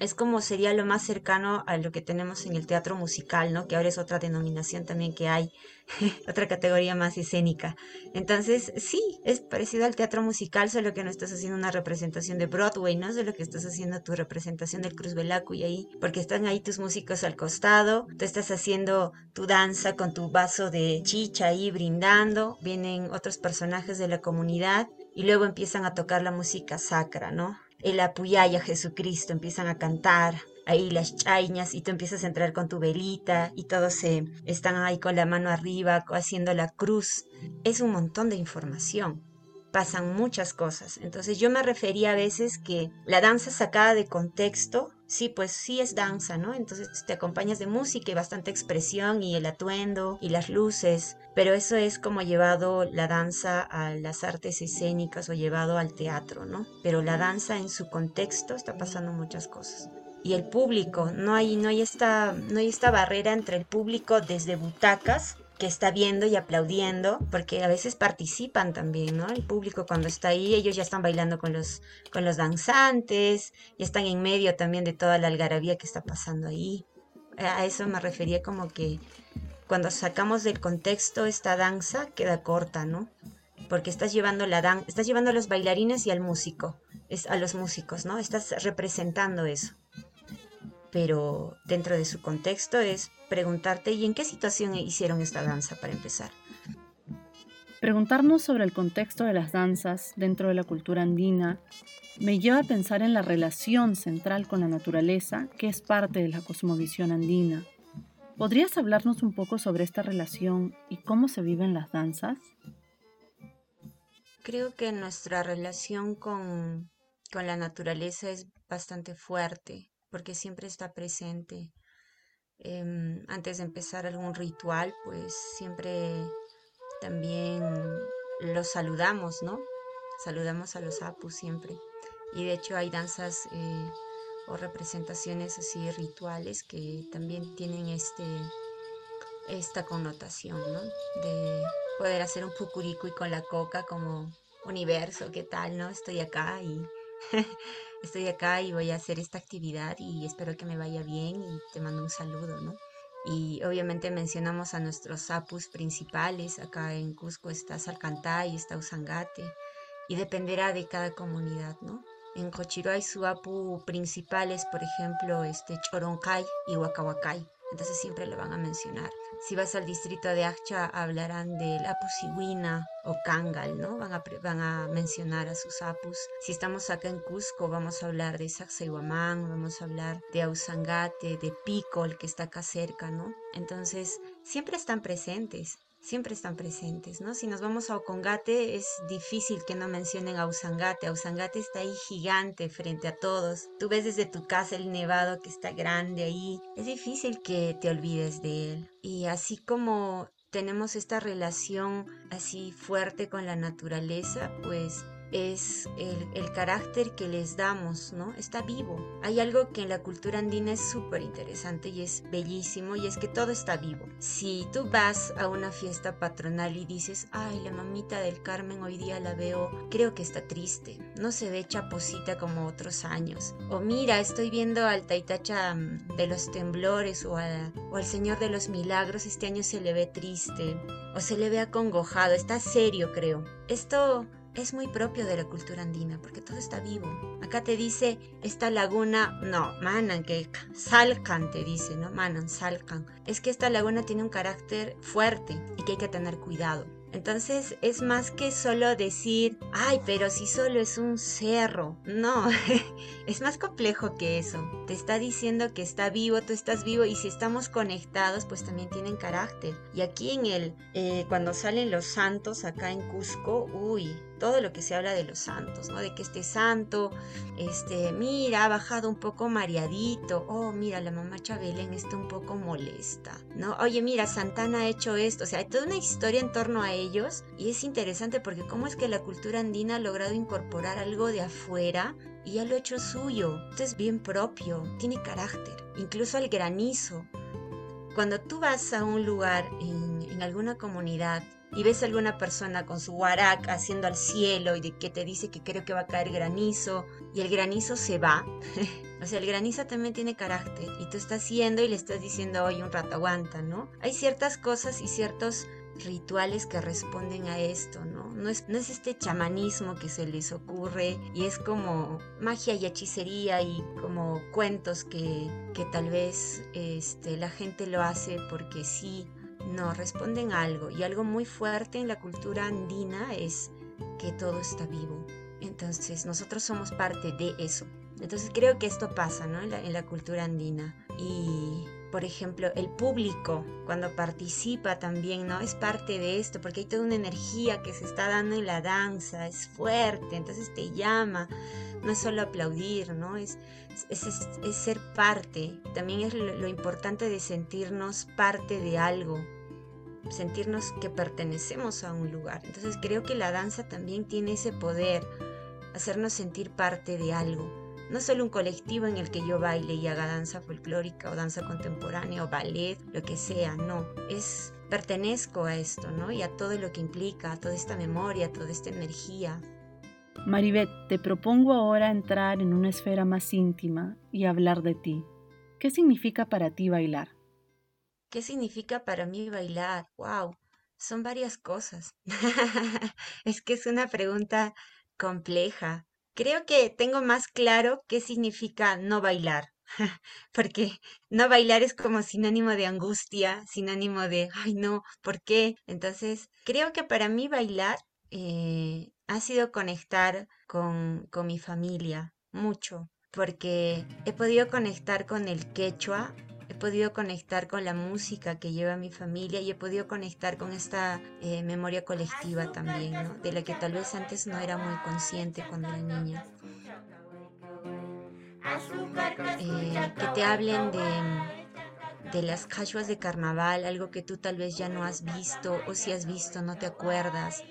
S2: es como sería lo más cercano a lo que tenemos en el teatro musical, ¿no? Que ahora es otra denominación también que hay, otra categoría más escénica. Entonces, sí, es parecido al teatro musical, solo que no estás haciendo una representación de Broadway, ¿no? Solo que estás haciendo tu representación del Cruz Belaco y ahí, porque están ahí tus músicos al costado, tú estás haciendo tu danza con tu vaso de chicha ahí brindando, vienen otros personajes de la comunidad y luego empiezan a tocar la música sacra, ¿no? El apuyaya Jesucristo, empiezan a cantar ahí las chaiñas y tú empiezas a entrar con tu velita y todos se están ahí con la mano arriba haciendo la cruz. Es un montón de información. Pasan muchas cosas. Entonces yo me refería a veces que la danza sacada de contexto sí, pues sí es danza, ¿no? Entonces te acompañas de música y bastante expresión y el atuendo y las luces, pero eso es como llevado la danza a las artes escénicas o llevado al teatro, ¿no? Pero la danza en su contexto está pasando muchas cosas. Y el público, no hay, no hay, esta, no hay esta barrera entre el público desde butacas que está viendo y aplaudiendo, porque a veces participan también, ¿no? El público cuando está ahí, ellos ya están bailando con los, con los danzantes, y están en medio también de toda la algarabía que está pasando ahí. A eso me refería como que cuando sacamos del contexto esta danza queda corta, ¿no? Porque estás llevando la dan estás llevando a los bailarines y al músico, es a los músicos, ¿no? Estás representando eso pero dentro de su contexto es preguntarte, ¿y en qué situación hicieron esta danza para empezar?
S1: Preguntarnos sobre el contexto de las danzas dentro de la cultura andina me lleva a pensar en la relación central con la naturaleza que es parte de la cosmovisión andina. ¿Podrías hablarnos un poco sobre esta relación y cómo se viven las danzas?
S2: Creo que nuestra relación con, con la naturaleza es bastante fuerte porque siempre está presente. Em, antes de empezar algún ritual, pues siempre también los saludamos, ¿no? Saludamos a los apus siempre. Y de hecho hay danzas eh, o representaciones así rituales que también tienen este, esta connotación, ¿no? De poder hacer un y con la coca como universo, ¿qué tal, no? Estoy acá y estoy acá y voy a hacer esta actividad y espero que me vaya bien y te mando un saludo, ¿no? y obviamente mencionamos a nuestros apus principales. Acá en Cusco está Salcantay, está Usangate y dependerá de cada comunidad, ¿no? En Cochiro hay su apu principales, por ejemplo, este Choroncay y Huacahuacay. Entonces siempre lo van a mencionar. Si vas al distrito de Acha, hablarán del Apusihuina o Kangal, ¿no? Van a, van a mencionar a sus apus. Si estamos acá en Cusco, vamos a hablar de Sacsayhuamán, vamos a hablar de Ausangate, de Picol, que está acá cerca, ¿no? Entonces, siempre están presentes siempre están presentes, ¿no? Si nos vamos a Ocongate, es difícil que no mencionen a Usangate. Usangate está ahí gigante frente a todos. Tú ves desde tu casa el nevado que está grande ahí. Es difícil que te olvides de él. Y así como tenemos esta relación así fuerte con la naturaleza, pues es el, carácter que les damos, ¿no? Está vivo. Hay algo que en la cultura andina es súper interesante y es bellísimo y es que todo está vivo. Si tú vas a una fiesta patronal y dices, ay, la mamita del Carmen hoy día la veo, creo que está triste, no se ve chaposita como otros años. O mira, estoy viendo al Taitacha mm, de los temblores o, o al Señor de los Milagros, este año se le ve triste o se le ve acongojado, está serio creo. Esto es muy propio de la cultura andina, porque todo está vivo. Acá te dice, esta laguna, no, manan, que salcan, te dice, no, manan, salcan. Es que esta laguna tiene un carácter fuerte y que hay que tener cuidado. Entonces es más que solo decir, ay, pero si solo es un cerro. No, es más complejo que eso. Te está diciendo que está vivo, tú estás vivo y si estamos conectados, pues también tienen carácter. Y aquí en el, eh, cuando salen los santos acá en Cusco, uy, todo lo que se habla de los santos, ¿no? De que este santo, este, mira, ha bajado un poco mareadito, oh, mira, la mamá Chabelén está un poco molesta, ¿no? Oye, mira, Santana ha hecho esto, o sea, hay toda una historia en torno a ellos y es interesante porque cómo es que la cultura andina ha logrado incorporar algo de afuera y ya lo ha hecho suyo. Esto es bien propio, tiene carácter, incluso el granizo. Cuando tú vas a un lugar en, alguna comunidad y ves a alguna persona con su guarac haciendo al cielo y de que te dice que creo que va a caer granizo y el granizo se va. o sea, el granizo también tiene carácter y tú estás haciendo y le estás diciendo, oye, un rato aguanta, ¿no? Hay ciertas cosas y ciertos rituales que responden a esto, ¿no? No es, no es este chamanismo que se les ocurre y es como magia y hechicería y como cuentos que, que tal vez este, la gente lo hace porque sí no, responden algo. Y algo muy fuerte en la cultura andina es que todo está vivo. Entonces nosotros somos parte de eso. Entonces creo que esto pasa ¿no? en, la, cultura andina. Y por ejemplo, el público cuando participa también, ¿no? Es parte de esto, porque hay toda una energía que se está dando en la danza, es fuerte, entonces te llama, no es solo aplaudir, ¿no? Es, es, es, ser parte, también es lo importante de sentirnos parte de algo, sentirnos que pertenecemos a un lugar. Entonces creo que la danza también tiene ese poder, hacernos sentir parte de algo. No solo un colectivo en el que yo baile y haga danza folclórica o danza contemporánea o ballet, lo que sea, no. Es pertenezco a esto, ¿no? Y a todo lo que implica, a toda esta memoria, a toda esta energía.
S1: Maribet, te propongo ahora entrar en una esfera más íntima y hablar de ti. ¿Qué significa para ti bailar?
S2: ¿Qué significa para mí bailar? ¡Wow! Son varias cosas. es que es una pregunta compleja. Creo que tengo más claro qué significa no bailar. Porque no bailar es como sinónimo de angustia, sinónimo de, ay no, ¿por qué? Entonces, creo que para mí bailar eh, ha sido conectar con, con mi familia mucho, porque he podido conectar con el quechua he podido conectar con la música que lleva mi familia y he podido conectar con esta eh, memoria colectiva también, ¿no? de la que tal vez antes no era muy consciente cuando era niña. Eh, que te hablen de, las cachuas de carnaval, algo que tú tal vez ya no has visto o si has visto no te acuerdas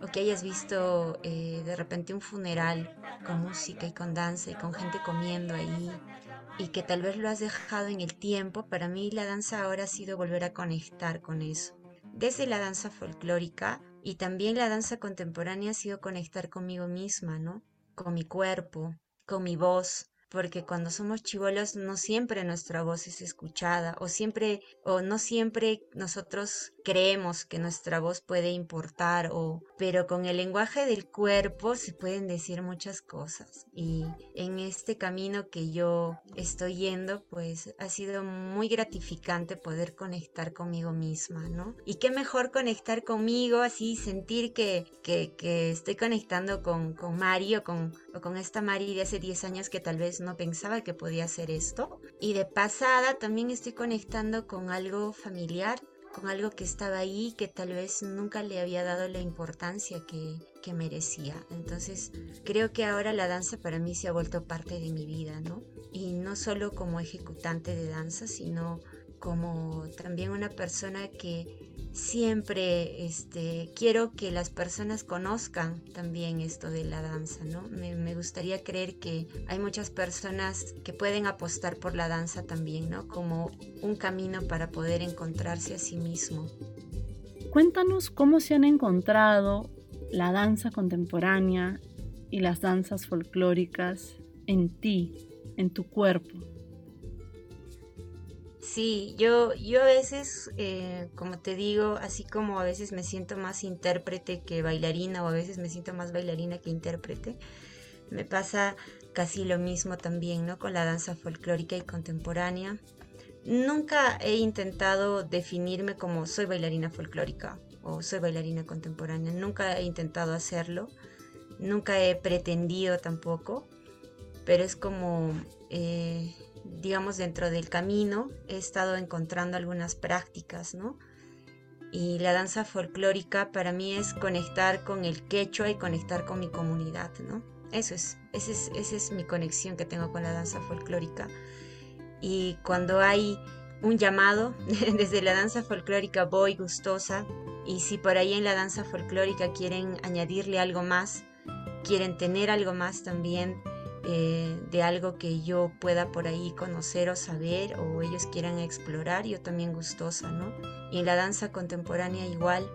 S2: o que hayas visto eh, de repente un funeral con música y con danza y con gente comiendo ahí y que tal vez lo has dejado en el tiempo, para mí la danza ahora ha sido volver a conectar con eso. Desde la danza folclórica y también la danza contemporánea ha sido conectar conmigo misma, ¿no? Con mi cuerpo, con mi voz, porque cuando somos chivolos no siempre nuestra voz es escuchada o siempre o no siempre nosotros creemos que nuestra voz puede importar o pero con el lenguaje del cuerpo se pueden decir muchas cosas y en este camino que yo estoy yendo pues ha sido muy gratificante poder conectar conmigo misma, ¿no? Y qué mejor conectar conmigo así sentir que, que, que estoy conectando con, con Mari con, o con esta Mari de hace 10 años que tal vez no pensaba que podía hacer esto y de pasada también estoy conectando con algo familiar con algo que estaba ahí que tal vez nunca le había dado la importancia que, que merecía. Entonces creo que ahora la danza para mí se ha vuelto parte de mi vida, ¿no? Y no solo como ejecutante de danza, sino como también una persona que siempre este, quiero que las personas conozcan también esto de la danza, ¿no? Me, gustaría creer que hay muchas personas que pueden apostar por la danza también, ¿no? Como un camino para poder encontrarse a sí mismo.
S1: Cuéntanos cómo se han encontrado la danza contemporánea y las danzas folclóricas en ti, en tu cuerpo.
S2: Sí, yo, yo a veces, eh, como te digo, así como a veces me siento más intérprete que bailarina o a veces me siento más bailarina que intérprete, me pasa casi lo mismo también, ¿no? Con la danza folclórica y contemporánea. Nunca he intentado definirme como soy bailarina folclórica o soy bailarina contemporánea, nunca he intentado hacerlo, nunca he pretendido tampoco, pero es como... Eh, digamos, dentro del camino he estado encontrando algunas prácticas, ¿no? Y la danza folclórica para mí es conectar con el quechua y conectar con mi comunidad, ¿no? Eso es, esa es, esa es mi conexión que tengo con la danza folclórica. Y cuando hay un llamado, desde la danza folclórica voy gustosa, y si por ahí en la danza folclórica quieren añadirle algo más, quieren tener algo más también, eh, de algo que yo pueda por ahí conocer o saber o ellos quieran explorar, yo también gustosa, ¿no? Y en la danza contemporánea igual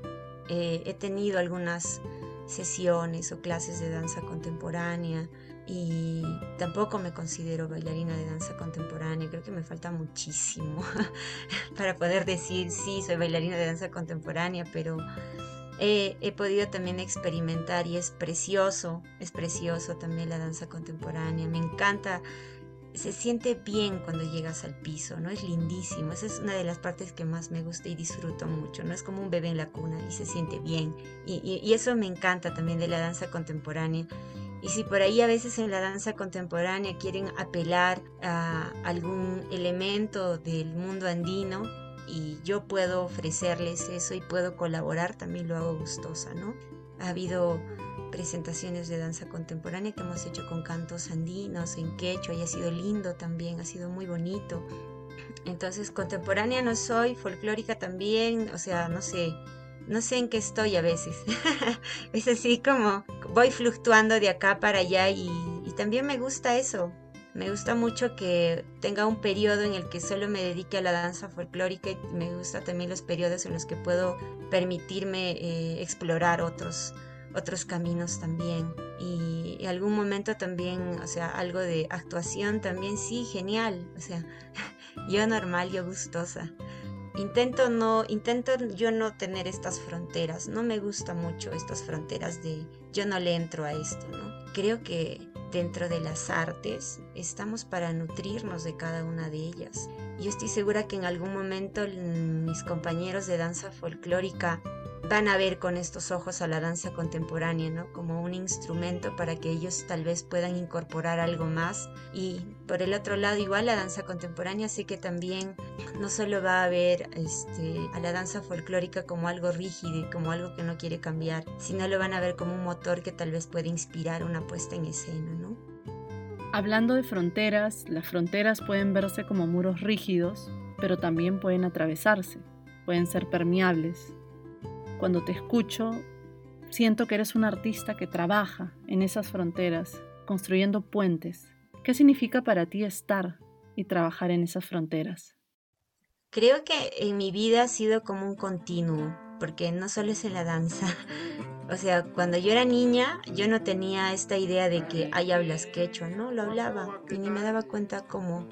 S2: eh, he tenido algunas sesiones o clases de danza contemporánea y tampoco me considero bailarina de danza contemporánea, creo que me falta muchísimo para poder decir sí, soy bailarina de danza contemporánea, pero he, podido también experimentar y es precioso, es precioso también la danza contemporánea, me encanta, se siente bien cuando llegas al piso, ¿no? Es lindísimo, esa es una de las partes que más me gusta y disfruto mucho, ¿no? Es como un bebé en la cuna y se siente bien y, y eso me encanta también de la danza contemporánea. Y si por ahí a veces en la danza contemporánea quieren apelar a algún elemento del mundo andino, y yo puedo ofrecerles eso y puedo colaborar, también lo hago gustosa, ¿no? Ha habido presentaciones de danza contemporánea que hemos hecho con cantos andinos, en quechua, y ha sido lindo también, ha sido muy bonito. Entonces, contemporánea no soy, folclórica también, o sea, no sé, no sé en qué estoy a veces. es así como voy fluctuando de acá para allá y, y también me gusta eso, me gusta mucho que tenga un periodo en el que solo me dedique a la danza folclórica y me gusta también los periodos en los que puedo permitirme eh, explorar otros, otros caminos también. Y en algún momento también, o sea, algo de actuación también, sí, genial. O sea, yo normal, yo gustosa. Intento no, intento yo no tener estas fronteras. No me gusta mucho estas fronteras de yo no le entro a esto, ¿no? Creo que dentro de las artes estamos para nutrirnos de cada una de ellas. Yo estoy segura que en algún momento mis compañeros de danza folclórica van a ver con estos ojos a la danza contemporánea, ¿no? Como un instrumento para que ellos tal vez puedan incorporar algo más. Y por el otro lado, igual la danza contemporánea sé que también no solo va a ver este, a la danza folclórica como algo rígido y como algo que no quiere cambiar, sino lo van a ver como un motor que tal vez puede inspirar una puesta en escena, ¿no?
S1: Hablando de fronteras, las fronteras pueden verse como muros rígidos, pero también pueden atravesarse, pueden ser permeables, cuando te escucho, siento que eres un artista que trabaja en esas fronteras, construyendo puentes. ¿Qué significa para ti estar y trabajar en esas fronteras?
S2: Creo que en mi vida ha sido como un continuo, porque no solo es en la danza, O sea, cuando yo era niña, yo no tenía esta idea de que hay hablas quechua, no, lo hablaba y ni me daba cuenta cómo,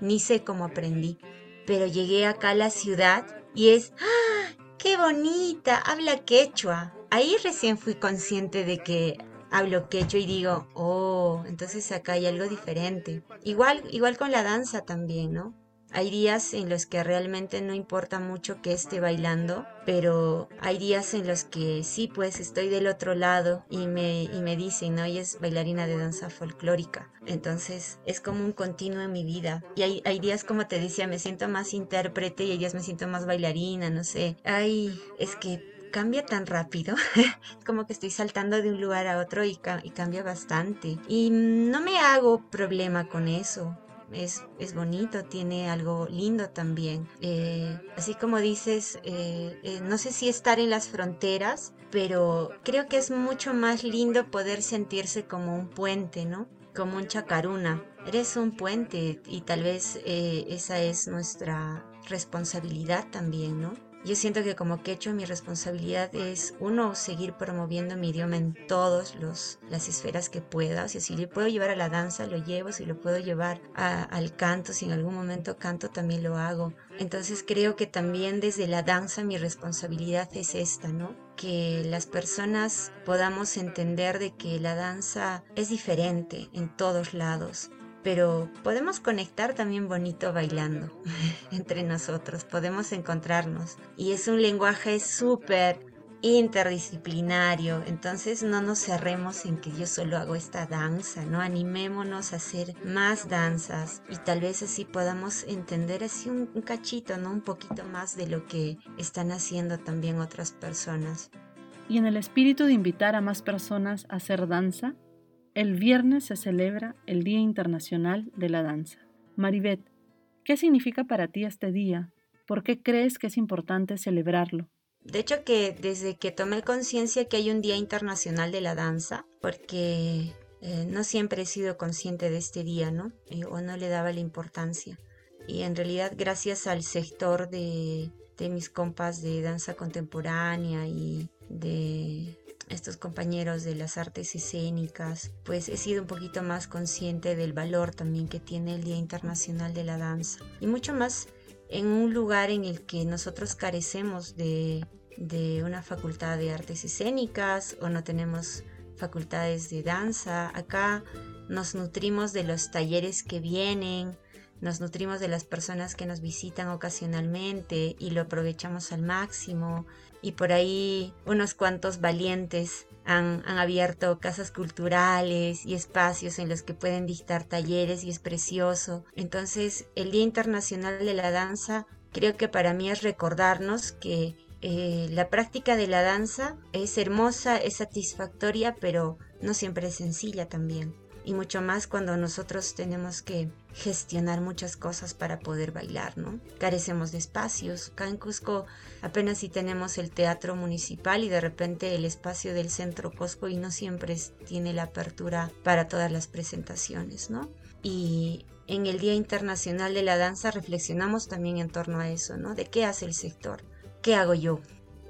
S2: ni sé cómo aprendí. Pero llegué acá a la ciudad y es, ¡ah! ¡Qué bonita! Habla quechua. Ahí recién fui consciente de que hablo quechua y digo, oh, entonces acá hay algo diferente. Igual, igual con la danza también, ¿no? Hay días en los que realmente no importa mucho que esté bailando, pero hay días en los que sí, pues estoy del otro lado y me, y me dicen, ¿no? Ella es bailarina de danza folclórica. Entonces es como un continuo en mi vida. Y hay, días, como te decía, me siento más intérprete y hay días me siento más bailarina, no sé. Ay, es que cambia tan rápido. como que estoy saltando de un lugar a otro y, y, cambia bastante. Y no me hago problema con eso es, bonito, tiene algo lindo también. Eh, así como dices, eh, eh, no sé si estar en las fronteras, pero creo que es mucho más lindo poder sentirse como un puente, ¿no? Como un chacaruna. Eres un puente y tal vez esa es nuestra responsabilidad también, ¿no? Yo siento que como quechua mi responsabilidad es, uno, seguir promoviendo mi idioma en todas las esferas que pueda. O sea, si le puedo llevar a la danza, lo llevo. Si lo puedo llevar al canto, si en algún momento canto, también lo hago. Entonces creo que también desde la danza mi responsabilidad es esta, ¿no? Que las personas podamos entender de que la danza es diferente en todos lados pero podemos conectar también bonito bailando entre nosotros, podemos encontrarnos. Y es un lenguaje súper interdisciplinario, entonces no nos cerremos en que yo solo hago esta danza, ¿no? Animémonos a hacer más danzas y tal vez así podamos entender así un, cachito, ¿no? Un poquito más de lo que están haciendo también otras personas.
S1: Y en el espíritu de invitar a más personas a hacer danza, el viernes se celebra el Día Internacional de la Danza. Maribet, ¿qué significa para ti este día? ¿Por qué crees que es importante celebrarlo?
S2: De hecho que desde que tomé conciencia que hay un Día Internacional de la Danza, porque eh, no siempre he sido consciente de este día, ¿no? Eh, o no le daba la importancia. Y en realidad gracias al sector de, de mis compas de danza contemporánea y de estos compañeros de las artes escénicas, pues he sido un poquito más consciente del valor también que tiene el Día Internacional de la Danza. Y mucho más en un lugar en el que nosotros carecemos de, de una facultad de artes escénicas o no tenemos facultades de danza. Acá nos nutrimos de los talleres que vienen, nos nutrimos de las personas que nos visitan ocasionalmente y lo aprovechamos al máximo. Y por ahí unos cuantos valientes han, abierto casas culturales y espacios en los que pueden dictar talleres y es precioso. Entonces el Día Internacional de la Danza creo que para mí es recordarnos que eh, la práctica de la danza es hermosa, es satisfactoria, pero no siempre es sencilla también y mucho más cuando nosotros tenemos que gestionar muchas cosas para poder bailar, ¿no? Carecemos de espacios. Acá en Cusco apenas si tenemos el teatro municipal y de repente el espacio del centro Cusco y no siempre tiene la apertura para todas las presentaciones, ¿no? Y en el Día Internacional de la Danza reflexionamos también en torno a eso, ¿no? ¿De qué hace el sector? ¿Qué hago yo?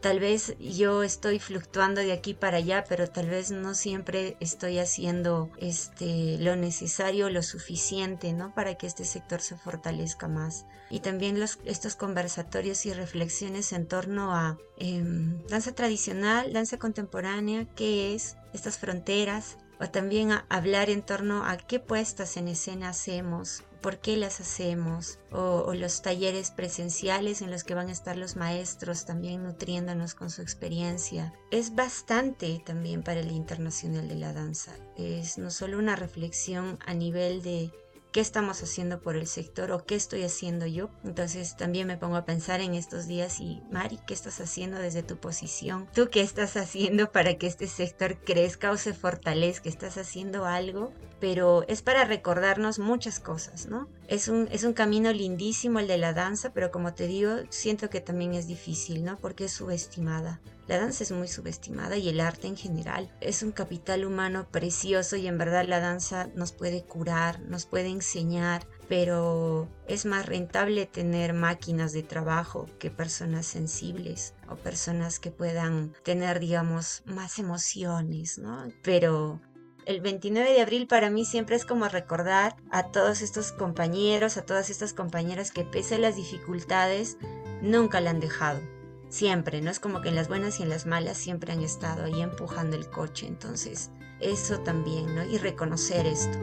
S2: Tal vez yo estoy fluctuando de aquí para allá, pero tal vez no siempre estoy haciendo este, lo necesario, lo suficiente, ¿no? Para que este sector se fortalezca más. Y también los, estos conversatorios y reflexiones en torno a em, danza tradicional, danza contemporánea, qué es, estas fronteras, o también a hablar en torno a qué puestas en escena hacemos, por qué las hacemos, o, los talleres presenciales en los que van a estar los maestros también nutriéndonos con su experiencia. Es bastante también para el Internacional de la Danza. Es no solo una reflexión a nivel de qué estamos haciendo por el sector o qué estoy haciendo yo. Entonces también me pongo a pensar en estos días y Mari, ¿qué estás haciendo desde tu posición? ¿Tú qué estás haciendo para que este sector crezca o se fortalezca? ¿Estás haciendo algo? Pero es para recordarnos muchas cosas, ¿no? Es un, es un camino lindísimo el de la danza, pero como te digo, siento que también es difícil, ¿no? Porque es subestimada. La danza es muy subestimada y el arte en general es un capital humano precioso y en verdad la danza nos puede curar, nos puede enseñar, pero es más rentable tener máquinas de trabajo que personas sensibles o personas que puedan tener, digamos, más emociones, ¿no? Pero el 29 de abril para mí siempre es como recordar a todos estos compañeros, a todas estas compañeras que pese a las dificultades, nunca la han dejado. Siempre, ¿no? Es como que en las buenas y en las malas siempre han estado ahí empujando el coche. Entonces, eso también, ¿no? Y reconocer esto.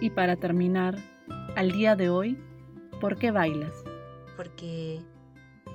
S1: Y para terminar, al día de hoy, ¿por qué bailas?
S2: Porque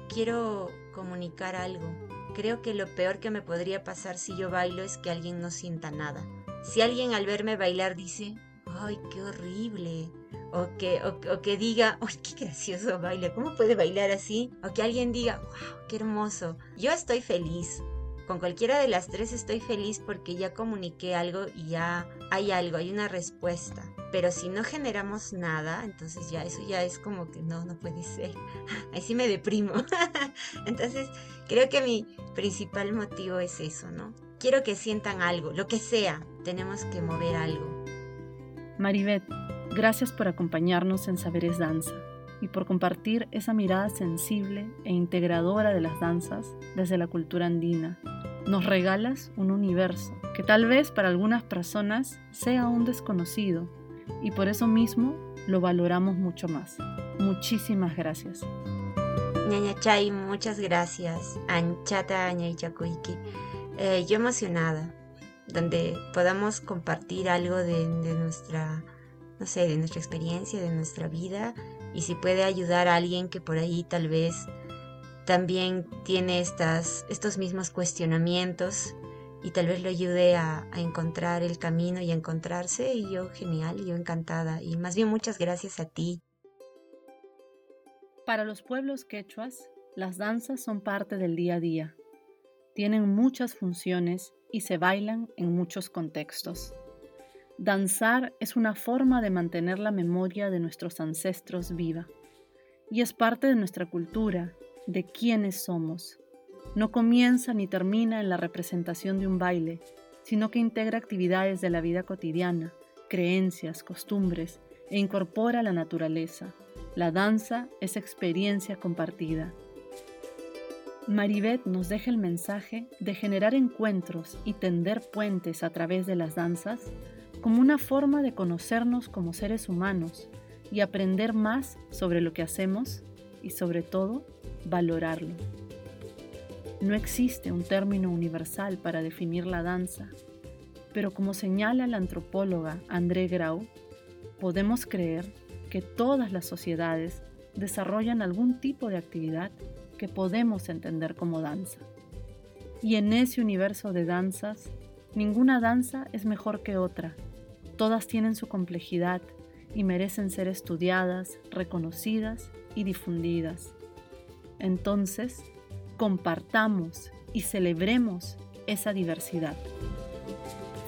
S2: quiero comunicar algo. Creo que lo peor que me podría pasar si yo bailo es que alguien no sienta nada. Si alguien al verme bailar dice, ¡ay, qué horrible! O que, o, que diga, ¡ay, qué gracioso baila! ¿Cómo puede bailar así? O que alguien diga, ¡wow, qué hermoso! Yo estoy feliz. Con cualquiera de las tres estoy feliz porque ya comuniqué algo y ya hay algo, hay una respuesta. Pero si no generamos nada, entonces ya eso ya es como que no, no puede ser. Ahí sí me deprimo. entonces creo que mi principal motivo es eso, ¿no? Quiero que sientan algo, lo que sea, tenemos que mover algo.
S1: Maribeth, gracias por acompañarnos en Saberes Danza y por compartir esa mirada sensible e integradora de las danzas desde la cultura andina. Nos regalas un universo que tal vez para algunas personas sea un desconocido y por eso mismo lo valoramos mucho más. Muchísimas gracias.
S2: Ñaña Chay, muchas gracias. Anchata Ñaychakuiki. Eh, yo emocionada, donde podamos compartir algo de, nuestra, no sé, de nuestra experiencia, de nuestra vida, y si puede ayudar a alguien que por ahí tal vez también tiene estas, estos mismos cuestionamientos y tal vez lo ayude a, a, encontrar el camino y a encontrarse. Y yo, genial, yo encantada. Y más bien muchas gracias a ti.
S1: Para los pueblos quechuas, las danzas son parte del día a día tienen muchas funciones y se bailan en muchos contextos. Danzar es una forma de mantener la memoria de nuestros ancestros viva y es parte de nuestra cultura, de quiénes somos. No comienza ni termina en la representación de un baile, sino que integra actividades de la vida cotidiana, creencias, costumbres e incorpora la naturaleza. La danza es experiencia compartida Maribeth nos deja el mensaje de generar encuentros y tender puentes a través de las danzas como una forma de conocernos como seres humanos y aprender más sobre lo que hacemos y sobre todo valorarlo. No existe un término universal para definir la danza, pero como señala la antropóloga André Grau, podemos creer que todas las sociedades desarrollan algún tipo de actividad que podemos entender como danza. Y en ese universo de danzas, ninguna danza es mejor que otra. Todas tienen su complejidad y merecen ser estudiadas, reconocidas y difundidas. Entonces, compartamos y celebremos esa diversidad.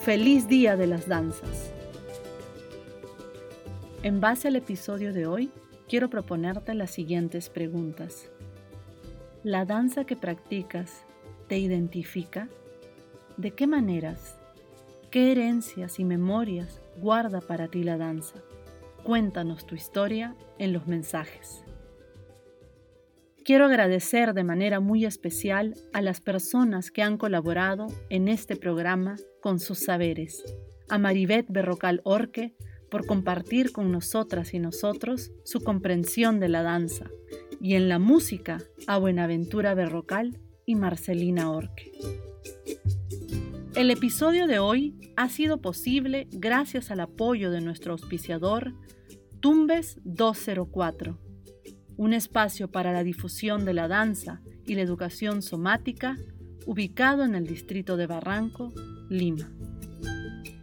S1: Feliz Día de las Danzas. En base al episodio de hoy, quiero proponerte las siguientes preguntas. ¿La danza que practicas te identifica? ¿De qué maneras? ¿Qué herencias y memorias guarda para ti la danza? Cuéntanos tu historia en los mensajes. Quiero agradecer de manera muy especial a las personas que han colaborado en este programa con sus saberes. A Maribeth Berrocal Orque por compartir con nosotras y nosotros su comprensión de la danza y en la música a Buenaventura Berrocal y Marcelina Orque. El episodio de hoy ha sido posible gracias al apoyo de nuestro auspiciador Tumbes 204, un espacio para la difusión de la danza y la educación somática ubicado en el distrito de Barranco, Lima.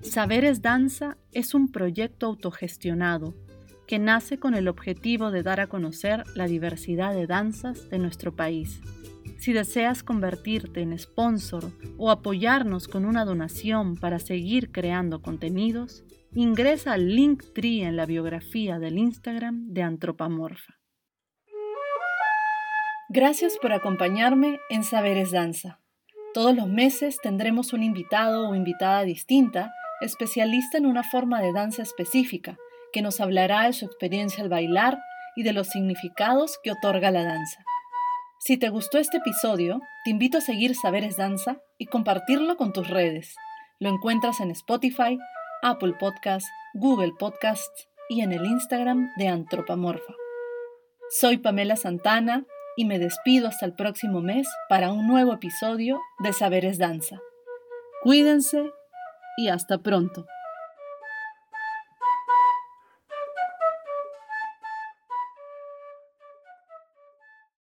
S1: Saberes Danza es un proyecto autogestionado que nace con el objetivo de dar a conocer la diversidad de danzas de nuestro país. Si deseas convertirte en sponsor o apoyarnos con una donación para seguir creando contenidos, ingresa al link tree en la biografía del Instagram de Antropamorfa. Gracias por acompañarme en Saberes Danza. Todos los meses tendremos un invitado o invitada distinta, especialista en una forma de danza específica que nos hablará de su experiencia al bailar y de los significados que otorga la danza. Si te gustó este episodio, te invito a seguir Saberes Danza y compartirlo con tus redes. Lo encuentras en Spotify, Apple Podcasts, Google Podcasts y en el Instagram de Antropamorfa. Soy Pamela Santana y me despido hasta el próximo mes para un nuevo episodio de Saberes Danza. Cuídense y hasta pronto.